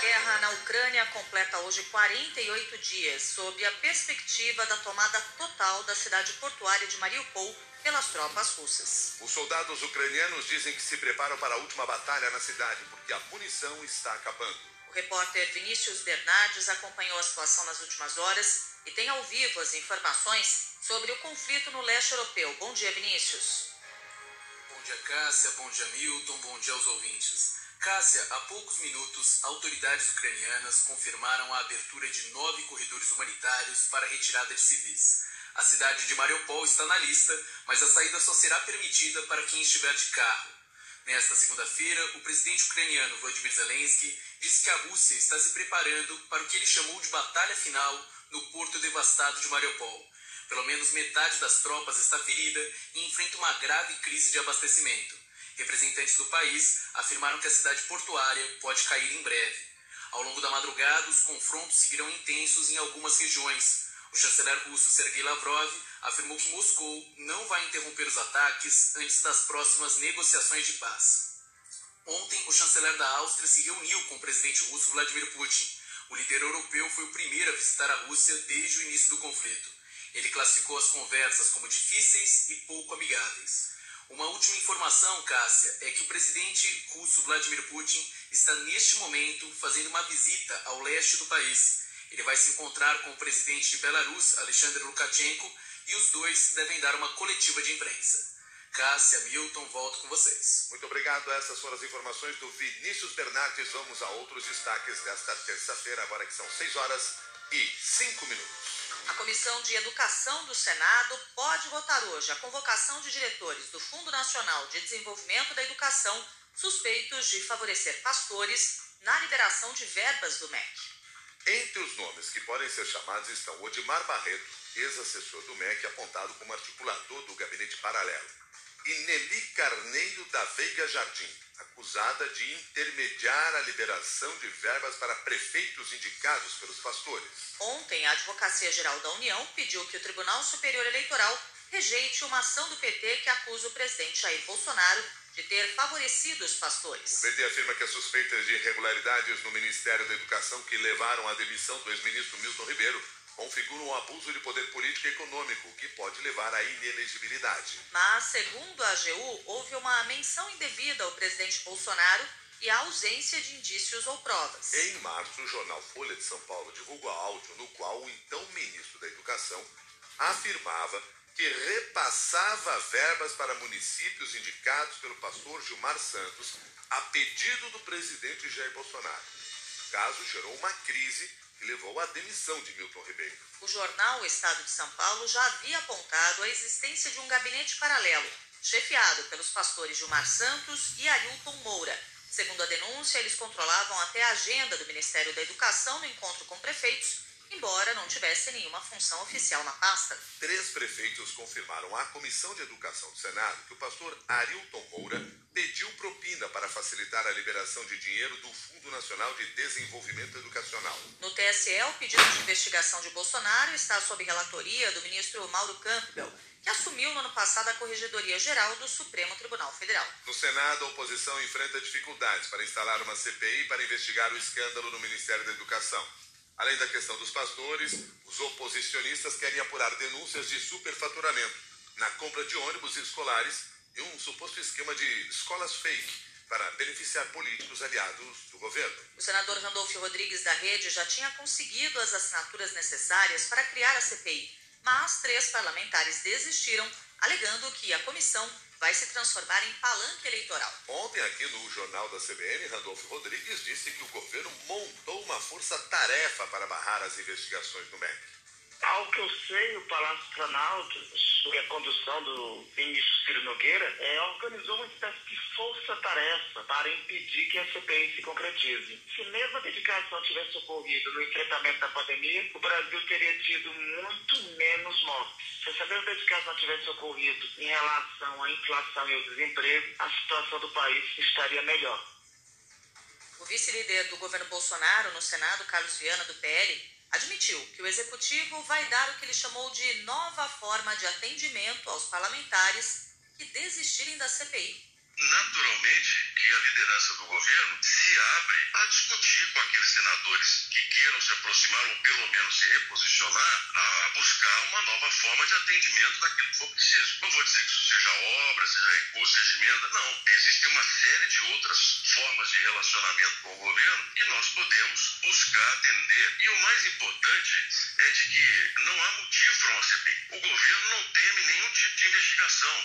guerra na Ucrânia completa hoje 48 dias, sob a perspectiva da tomada total da cidade portuária de Mariupol pelas tropas russas. Os soldados ucranianos dizem que se preparam para a última batalha na cidade porque a munição está acabando. O repórter Vinícius Bernardes acompanhou a situação nas últimas horas e tem ao vivo as informações sobre o conflito no leste europeu. Bom dia, Vinícius. Bom dia, Cássia. Bom dia, Milton. Bom dia aos ouvintes. Cássia, há poucos minutos, autoridades ucranianas confirmaram a abertura de nove corredores humanitários para retirada de civis. A cidade de Mariupol está na lista, mas a saída só será permitida para quem estiver de carro. Nesta segunda-feira, o presidente ucraniano Vladimir Zelensky disse que a Rússia está se preparando para o que ele chamou de batalha final no porto devastado de Mariupol. Pelo menos metade das tropas está ferida e enfrenta uma grave crise de abastecimento. Representantes do país afirmaram que a cidade portuária pode cair em breve. Ao longo da madrugada, os confrontos seguirão intensos em algumas regiões. O chanceler russo Sergei Lavrov afirmou que Moscou não vai interromper os ataques antes das próximas negociações de paz. Ontem, o chanceler da Áustria se reuniu com o presidente russo Vladimir Putin. O líder europeu foi o primeiro a visitar a Rússia desde o início do conflito. Ele classificou as conversas como difíceis e pouco amigáveis. Uma última informação, Cássia, é que o presidente russo Vladimir Putin está neste momento fazendo uma visita ao leste do país. Ele vai se encontrar com o presidente de Belarus, Alexander Lukashenko, e os dois devem dar uma coletiva de imprensa. Cássia, Milton, volto com vocês. Muito obrigado. Essas foram as informações do Vinícius Bernardes. Vamos a outros destaques desta terça-feira, agora que são 6 horas e 5 minutos. A Comissão de Educação do Senado pode votar hoje a convocação de diretores do Fundo Nacional de Desenvolvimento da Educação suspeitos de favorecer pastores na liberação de verbas do MEC. Entre os nomes que podem ser chamados estão Odimar Barreto, ex-assessor do MEC, apontado como articulador do gabinete paralelo, e Nelly Carneiro da Veiga Jardim, acusada de intermediar a liberação de verbas para prefeitos indicados pelos pastores. Ontem, a Advocacia Geral da União pediu que o Tribunal Superior Eleitoral rejeite uma ação do PT que acusa o presidente Jair Bolsonaro de ter favorecido os pastores. O PT afirma que as suspeitas de irregularidades no Ministério da Educação que levaram à demissão do ex-ministro Milton Ribeiro configuram um abuso de poder político e econômico que pode levar à inelegibilidade. Mas, segundo a AGU, houve uma menção indevida ao presidente Bolsonaro e a ausência de indícios ou provas. Em março, o jornal Folha de São Paulo divulgou áudio no qual o então ministro da Educação afirmava que repassava verbas para municípios indicados pelo pastor Gilmar Santos a pedido do presidente Jair Bolsonaro. O caso gerou uma crise que levou à demissão de Milton Ribeiro. O jornal O Estado de São Paulo já havia apontado a existência de um gabinete paralelo, chefiado pelos pastores Gilmar Santos e Arilton Moura. Segundo a denúncia, eles controlavam até a agenda do Ministério da Educação no encontro com prefeitos, embora não tivessem nenhuma função oficial na pasta. Três prefeitos confirmaram à Comissão de Educação do Senado que o pastor Arilton Moura pediu propina para facilitar a liberação de dinheiro do Fundo Nacional de Desenvolvimento Educacional. No TSE, o pedido de investigação de Bolsonaro está sob relatoria do ministro Mauro Campbell, que assumiu no ano passado a Corregedoria Geral do Supremo Tribunal Federal. No Senado, a oposição enfrenta dificuldades para instalar uma CPI para investigar o escândalo no Ministério da Educação. Além da questão dos pastores, os oposicionistas querem apurar denúncias de superfaturamento na compra de ônibus escolares e um suposto esquema de escolas fake para beneficiar políticos aliados do governo. O senador Randolfo Rodrigues da Rede já tinha conseguido as assinaturas necessárias para criar a CPI, mas três parlamentares desistiram, alegando que a comissão vai se transformar em palanque eleitoral. Ontem, aqui no Jornal da CBN, Randolfo Rodrigues disse que o governo montou uma força-tarefa para barrar as investigações do MEC. Ao que eu sei, o Palácio Planalto, sob a condução do ministro Ciro Nogueira, é, organizou uma espécie de força-tarefa para impedir que a CPI se concretize. Se mesmo a dedicação tivesse ocorrido no enfrentamento da pandemia, o Brasil teria tido muito menos mortes. Se essa mesma dedicação tivesse ocorrido em relação à inflação e ao desemprego, a situação do país estaria melhor. O vice-líder do governo Bolsonaro no Senado, Carlos Viana, do PL, admitiu que o executivo vai dar o que ele chamou de nova forma de atendimento aos parlamentares que desistirem da CPI. naturalmente que a liderança do governo se abre a discutir com aqueles senadores que queiram se aproximar ou pelo menos se reposicionar a buscar uma nova forma de atendimento daquilo que for preciso. Não vou dizer que isso seja obra, seja recurso, seja emenda, não. Existe uma série de outras formas de relacionamento com o governo que nós podemos buscar atender. E o mais importante é de que não há motivo para uma CPI. O governo não teme nenhum tipo de investigação.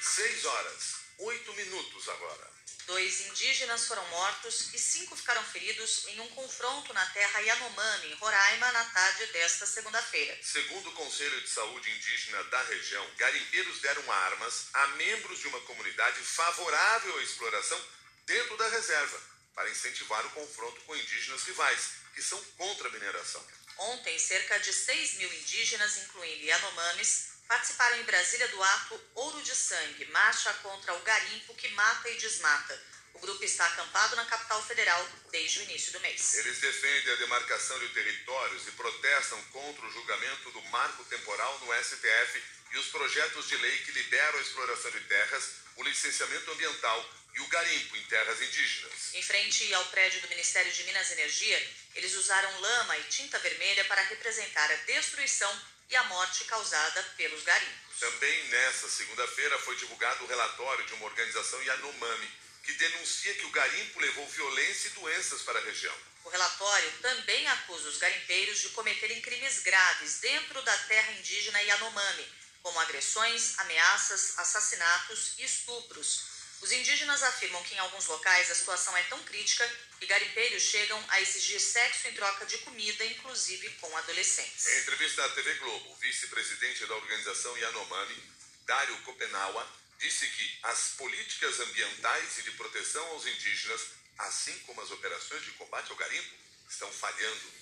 6 horas, 8 minutos agora. Dois indígenas foram mortos e cinco ficaram feridos em um confronto na terra Yanomami, em Roraima, na tarde desta segunda-feira. Segundo o Conselho de Saúde Indígena da região, garimpeiros deram armas a membros de uma comunidade favorável à exploração dentro da reserva, para incentivar o confronto com indígenas rivais, que são contra a mineração. Ontem, cerca de 6 mil indígenas, incluindo Yanomamis, participaram em Brasília do ato Ouro de Sangue, marcha contra o garimpo que mata e desmata. O grupo está acampado na capital federal desde o início do mês. Eles defendem a demarcação de territórios e protestam contra o julgamento do marco temporal no STF e os projetos de lei que liberam a exploração de terras, o licenciamento ambiental e o garimpo em terras indígenas. Em frente ao prédio do Ministério de Minas e Energia, eles usaram lama e tinta vermelha para representar a destruição e a morte causada pelos garimpos. Também nesta segunda-feira foi divulgado o relatório de uma organização Yanomami, que denuncia que o garimpo levou violência e doenças para a região. O relatório também acusa os garimpeiros de cometerem crimes graves dentro da terra indígena Yanomami, como agressões, ameaças, assassinatos e estupros. Os indígenas afirmam que em alguns locais a situação é tão crítica que garimpeiros chegam a exigir sexo em troca de comida, inclusive com adolescentes. Em entrevista à TV Globo, o vice-presidente da organização Yanomami, Dário Copenaua, disse que as políticas ambientais e de proteção aos indígenas, assim como as operações de combate ao garimpo, estão falhando.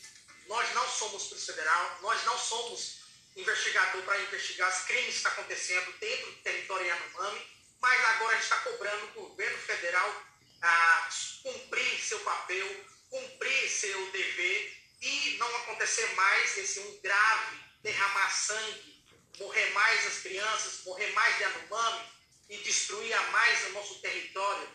Nós não somos Polícia Federal, nós não somos investigador para investigar os crimes que estão acontecendo dentro do território Yanomami, mas agora a gente está cobrando o governo federal a cumprir seu papel, cumprir seu dever e não acontecer mais esse um grave derramar sangue, morrer mais as crianças, morrer mais de Yanomami e destruir a mais o nosso território.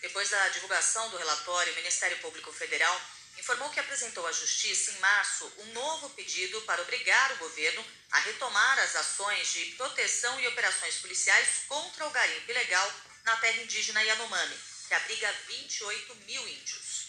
Depois da divulgação do relatório, o Ministério Público Federal informou que apresentou à Justiça em março um novo pedido para obrigar o governo a retomar as ações de proteção e operações policiais contra o garimpo ilegal na terra indígena Yanomami, que abriga 28 mil índios.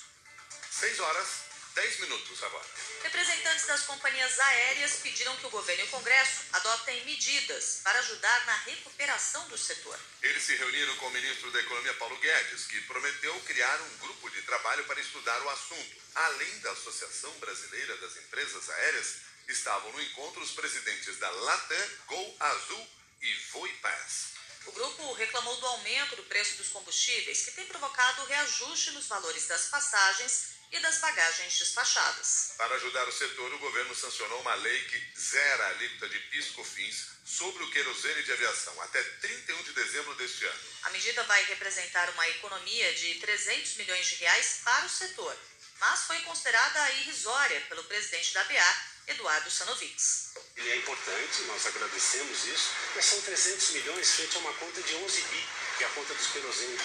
6 horas, 10 minutos agora. Representantes das companhias aéreas pediram que o governo e o Congresso adotem medidas para ajudar na recuperação do setor. Eles se reuniram com o ministro da Economia, Paulo Guedes, que prometeu criar um grupo de trabalho para estudar o assunto. Além da Associação Brasileira das Empresas Aéreas, estavam no encontro os presidentes da Latam, Gol Azul e Voipass. O grupo reclamou do aumento do preço dos combustíveis, que tem provocado reajuste nos valores das passagens e das bagagens despachadas. Para ajudar o setor, o governo sancionou uma lei que zera a alíquota de PIS/COFINS sobre o querosene de aviação até 31 de dezembro deste ano. A medida vai representar uma economia de 300 milhões de reais para o setor, mas foi considerada irrisória pelo presidente da BA, Eduardo Sanovics. Ele é importante, nós agradecemos isso, mas são 300 milhões frente a uma conta de 11 bi, que é a conta dos querosene.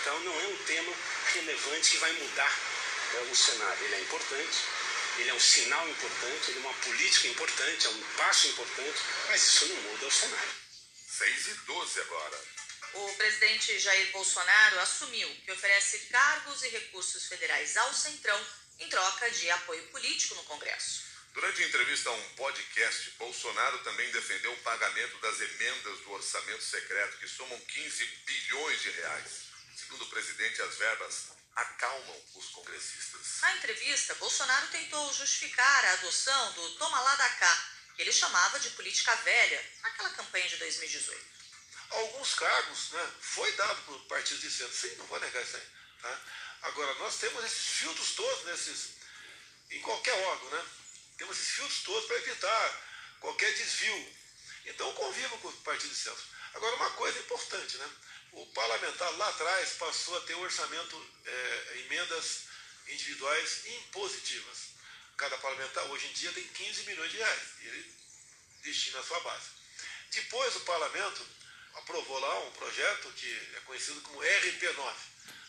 Então não é um tema relevante que vai mudar o cenário. Ele é importante, ele é um sinal importante, ele é uma política importante, é um passo importante, mas isso não muda o cenário. 6 e 12 agora. O presidente Jair Bolsonaro assumiu que oferece cargos e recursos federais ao Centrão em troca de apoio político no Congresso. Durante entrevista a um podcast, Bolsonaro também defendeu o pagamento das emendas do orçamento secreto, que somam 15 bilhões de reais. Segundo o presidente, as verbas acalmam os congressistas. Na entrevista, Bolsonaro tentou justificar a adoção do toma lá da cá, que ele chamava de política velha, naquela campanha de 2018. Alguns cargos né, foi dado por partidos de centro, sim, não vou negar isso aí. Tá? Agora, nós temos esses filtros todos nesses, em qualquer órgão, né? Temos esses filtros todos para evitar qualquer desvio. Então, conviva com o partido de centro. Agora, uma coisa importante, né? O parlamentar lá atrás passou a ter orçamento, é, emendas individuais impositivas. Cada parlamentar hoje em dia tem 15 milhões de reais. Ele destina a sua base. Depois o parlamento aprovou lá um projeto que é conhecido como RP9.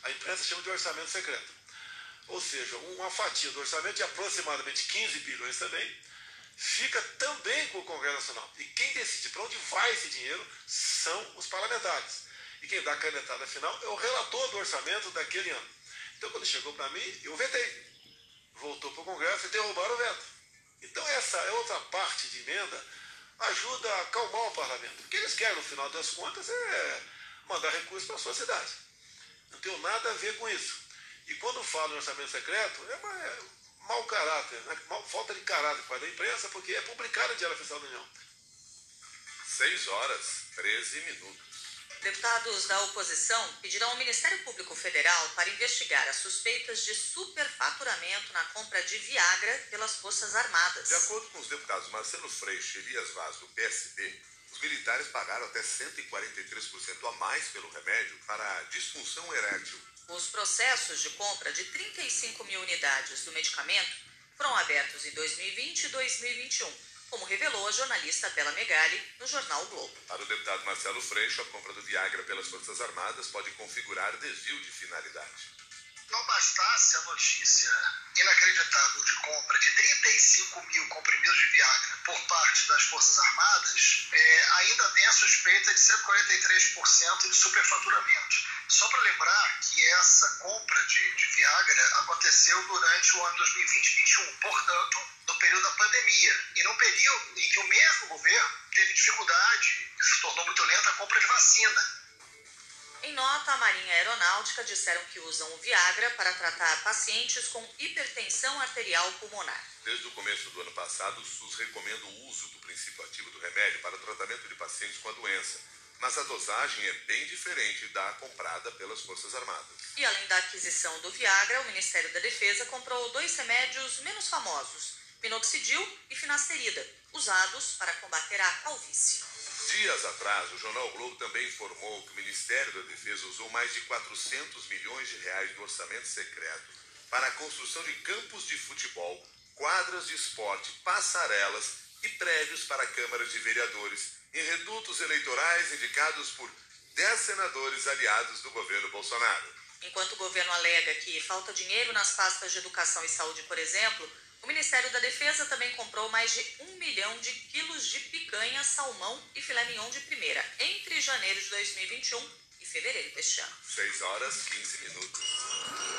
A imprensa chama de orçamento secreto. Ou seja, uma fatia do orçamento de aproximadamente 15 bilhões também, fica também com o Congresso Nacional. E quem decide para onde vai esse dinheiro são os parlamentares. E quem dá a canetada final é o relator do orçamento daquele ano. Então, quando chegou para mim, eu vetei. Voltou para o Congresso e derrubaram o veto. Então, essa é outra parte de emenda ajuda a acalmar o parlamento. O que eles querem, no final das contas, é mandar recursos para a sua cidade. Não tem nada a ver com isso. E quando falo em orçamento secreto, é, uma, é mau caráter, né? falta de caráter para da imprensa, porque é publicado em Diário Oficial da União. 6 horas, 13 minutos. Deputados da oposição pedirão ao Ministério Público Federal para investigar as suspeitas de superfaturamento na compra de Viagra pelas Forças Armadas. De acordo com os deputados Marcelo Freixo e Elias Vaz, do PSB, os militares pagaram até 143% a mais pelo remédio para a disfunção erétil. Os processos de compra de 35 mil unidades do medicamento foram abertos em 2020 e 2021 como revelou a jornalista Bela Megali no jornal o Globo. Para o deputado Marcelo Freixo, a compra do Viagra pelas Forças Armadas pode configurar desvio de finalidade. Não bastasse a notícia inacreditável de compra de 35 mil comprimidos de Viagra por parte das Forças Armadas, é, ainda tem a suspeita de 143% de superfaturamento. Só para lembrar que essa compra de, de Viagra aconteceu durante o ano 2020-2021, portanto, pandemia, e num período em que o mesmo governo teve dificuldade, se tornou muito lenta a compra de vacina. Em nota, a Marinha Aeronáutica disseram que usam o Viagra para tratar pacientes com hipertensão arterial pulmonar. Desde o começo do ano passado, o SUS recomenda o uso do princípio ativo do remédio para o tratamento de pacientes com a doença. Mas a dosagem é bem diferente da comprada pelas Forças Armadas. E além da aquisição do Viagra, o Ministério da Defesa comprou dois remédios menos famosos, minoxidil e finasterida, usados para combater a calvície. Dias atrás, o jornal Globo também informou que o Ministério da Defesa usou mais de 400 milhões de reais do orçamento secreto para a construção de campos de futebol, quadras de esporte, passarelas e prédios para câmaras de vereadores em redutos eleitorais indicados por 10 senadores aliados do governo Bolsonaro. Enquanto o governo alega que falta dinheiro nas pastas de educação e saúde, por exemplo, o Ministério da Defesa também comprou mais de um milhão de quilos de picanha, salmão e filé mignon de primeira entre janeiro de 2021 e fevereiro deste ano. 6 horas 15 minutos.